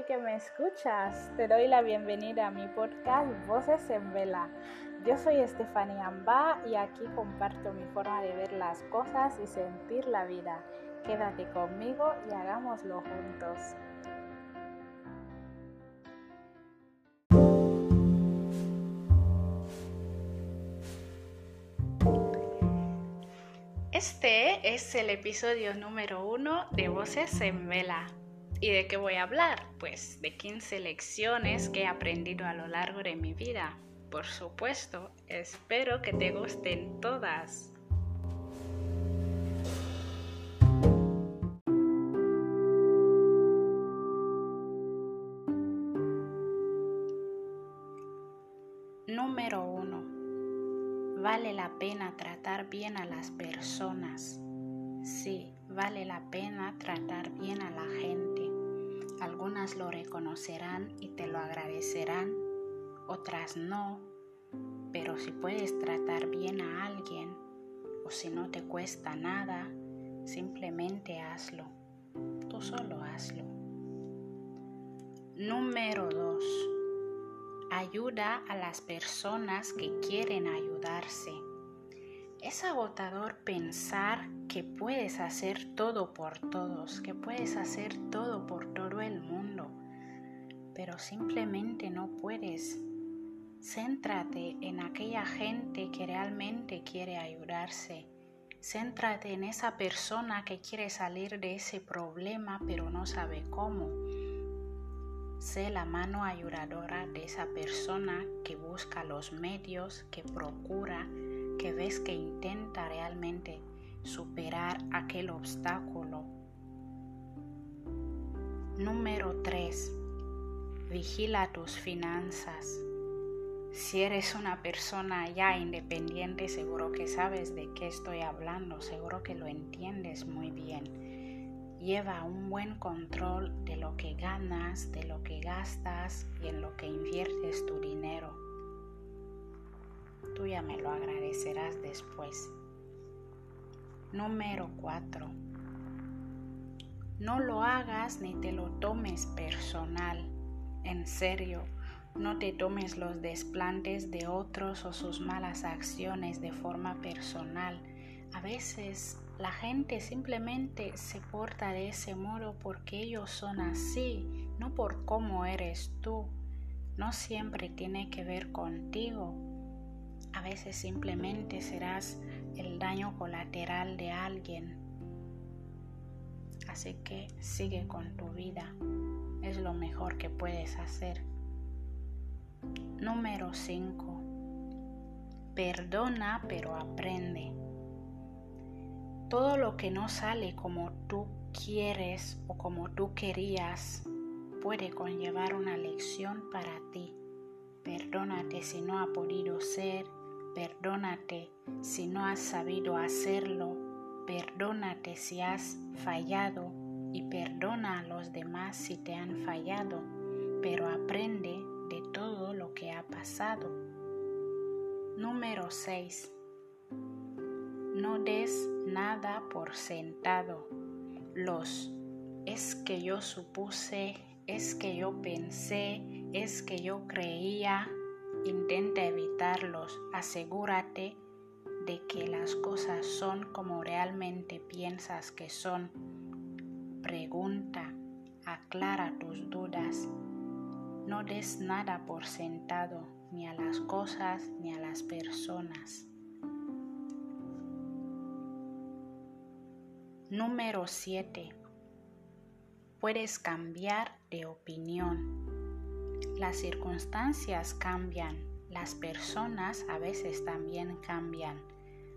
que me escuchas. Te doy la bienvenida a mi podcast Voces en Vela. Yo soy Estefanía Amba y aquí comparto mi forma de ver las cosas y sentir la vida. Quédate conmigo y hagámoslo juntos. Este es el episodio número uno de Voces en Vela. ¿Y de qué voy a hablar? Pues de 15 lecciones que he aprendido a lo largo de mi vida. Por supuesto, espero que te gusten todas. Número 1. Vale la pena tratar bien a las personas. Sí, vale la pena tratar bien a la gente. Algunas lo reconocerán y te lo agradecerán, otras no. Pero si puedes tratar bien a alguien o si no te cuesta nada, simplemente hazlo. Tú solo hazlo. Número 2. Ayuda a las personas que quieren ayudarse. Es agotador pensar que puedes hacer todo por todos, que puedes hacer todo por todo el mundo, pero simplemente no puedes. Céntrate en aquella gente que realmente quiere ayudarse. Céntrate en esa persona que quiere salir de ese problema pero no sabe cómo. Sé la mano ayudadora de esa persona que busca los medios, que procura, que ves que intenta realmente superar aquel obstáculo. Número 3. Vigila tus finanzas. Si eres una persona ya independiente, seguro que sabes de qué estoy hablando, seguro que lo entiendes muy bien. Lleva un buen control de lo que ganas, de lo que gastas y en lo que inviertes tu dinero. Tú ya me lo agradecerás después. Número 4. No lo hagas ni te lo tomes personal. En serio, no te tomes los desplantes de otros o sus malas acciones de forma personal. A veces la gente simplemente se porta de ese modo porque ellos son así, no por cómo eres tú. No siempre tiene que ver contigo. A veces simplemente serás el daño colateral de alguien. Así que sigue con tu vida. Es lo mejor que puedes hacer. Número 5. Perdona pero aprende. Todo lo que no sale como tú quieres o como tú querías puede conllevar una lección para ti. Perdónate si no ha podido ser Perdónate si no has sabido hacerlo. Perdónate si has fallado y perdona a los demás si te han fallado, pero aprende de todo lo que ha pasado. Número 6. No des nada por sentado. Los es que yo supuse, es que yo pensé, es que yo creía, Intenta evitarlos, asegúrate de que las cosas son como realmente piensas que son. Pregunta, aclara tus dudas. No des nada por sentado, ni a las cosas ni a las personas. Número 7. Puedes cambiar de opinión. Las circunstancias cambian, las personas a veces también cambian.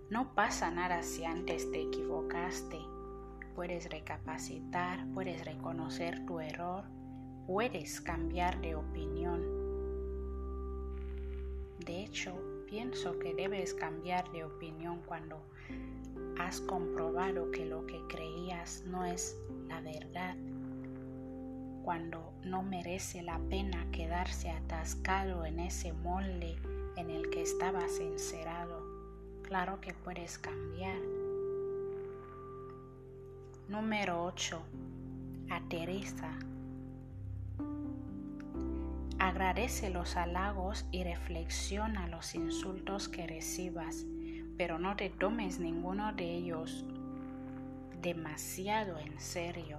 No pasa nada si antes te equivocaste. Puedes recapacitar, puedes reconocer tu error, puedes cambiar de opinión. De hecho, pienso que debes cambiar de opinión cuando has comprobado que lo que creías no es la verdad cuando no merece la pena quedarse atascado en ese molde en el que estabas encerrado. Claro que puedes cambiar. Número 8. Aterriza. Agradece los halagos y reflexiona los insultos que recibas, pero no te tomes ninguno de ellos demasiado en serio,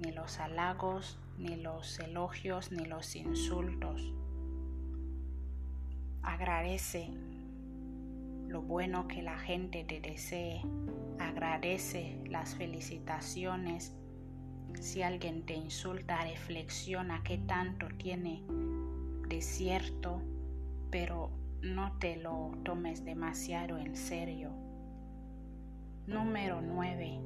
ni los halagos, ni los elogios, ni los insultos. Agradece lo bueno que la gente te desee, agradece las felicitaciones. Si alguien te insulta, reflexiona qué tanto tiene de cierto, pero no te lo tomes demasiado en serio. Número 9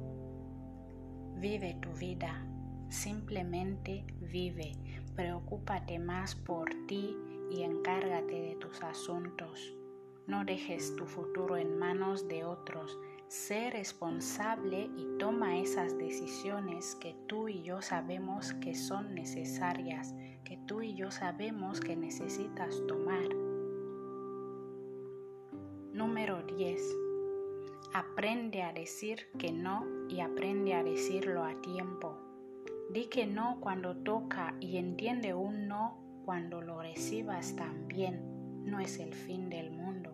Vive tu vida, simplemente vive, preocúpate más por ti y encárgate de tus asuntos. No dejes tu futuro en manos de otros. Sé responsable y toma esas decisiones que tú y yo sabemos que son necesarias, que tú y yo sabemos que necesitas tomar. Número 10 Aprende a decir que no y aprende a decirlo a tiempo. Di que no cuando toca y entiende un no cuando lo recibas también. No es el fin del mundo.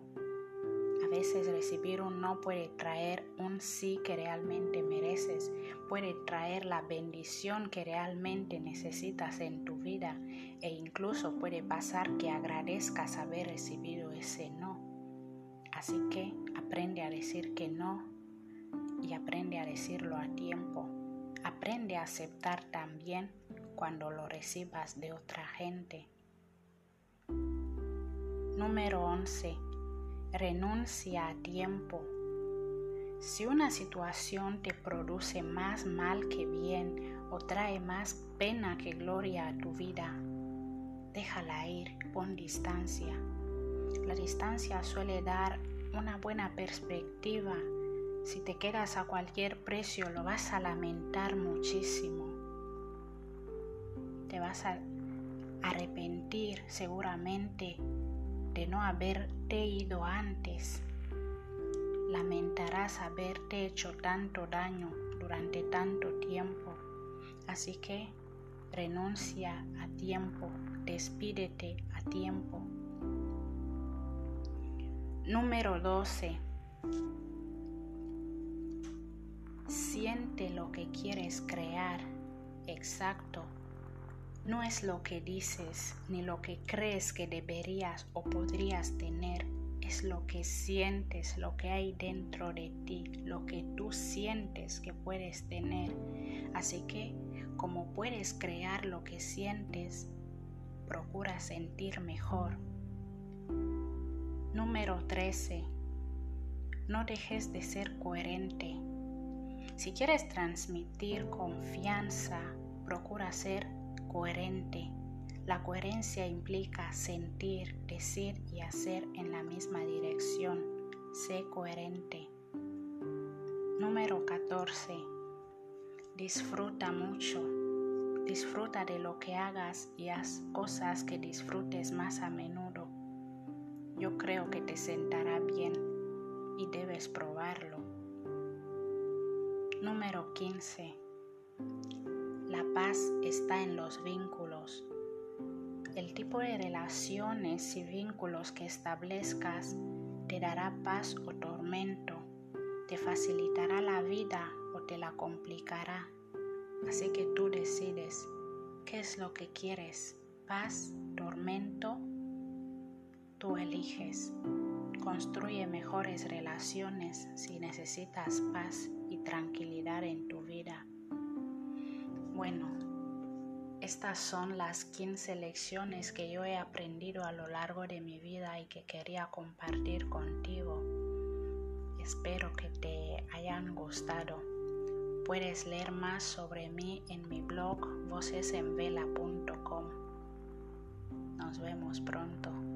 A veces recibir un no puede traer un sí que realmente mereces, puede traer la bendición que realmente necesitas en tu vida e incluso puede pasar que agradezcas haber recibido ese no. Así que aprende a decir que no y aprende a decirlo a tiempo. Aprende a aceptar también cuando lo recibas de otra gente. Número 11. Renuncia a tiempo. Si una situación te produce más mal que bien o trae más pena que gloria a tu vida, déjala ir, pon distancia. La distancia suele dar una buena perspectiva. Si te quedas a cualquier precio lo vas a lamentar muchísimo. Te vas a arrepentir seguramente de no haberte ido antes. Lamentarás haberte hecho tanto daño durante tanto tiempo. Así que renuncia a tiempo, despídete a tiempo. Número 12. Siente lo que quieres crear. Exacto. No es lo que dices ni lo que crees que deberías o podrías tener. Es lo que sientes, lo que hay dentro de ti, lo que tú sientes que puedes tener. Así que, como puedes crear lo que sientes, procura sentir mejor Número 13. No dejes de ser coherente. Si quieres transmitir confianza, procura ser coherente. La coherencia implica sentir, decir y hacer en la misma dirección. Sé coherente. Número 14. Disfruta mucho. Disfruta de lo que hagas y haz cosas que disfrutes más a menudo yo creo que te sentará bien y debes probarlo. Número 15. La paz está en los vínculos. El tipo de relaciones y vínculos que establezcas te dará paz o tormento, te facilitará la vida o te la complicará. Así que tú decides qué es lo que quieres, paz, tormento tú eliges. Construye mejores relaciones si necesitas paz y tranquilidad en tu vida. Bueno, estas son las 15 lecciones que yo he aprendido a lo largo de mi vida y que quería compartir contigo. Espero que te hayan gustado. Puedes leer más sobre mí en mi blog vocesenvela.com. Nos vemos pronto.